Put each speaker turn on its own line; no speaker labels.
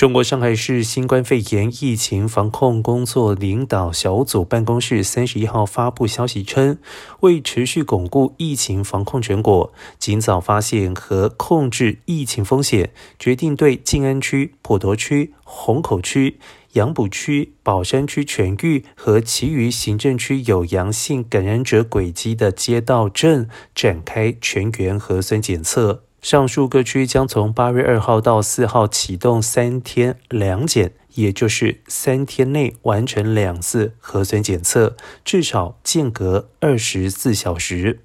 中国上海市新冠肺炎疫情防控工作领导小组办公室三十一号发布消息称，为持续巩固疫情防控成果，尽早发现和控制疫情风险，决定对静安区、普陀区、虹口区、杨浦区、宝山区全域和其余行政区有阳性感染者轨迹的街道镇展开全员核酸检测。上述各区将从八月二号到四号启动三天两检，也就是三天内完成两次核酸检测，至少间隔二十四小时。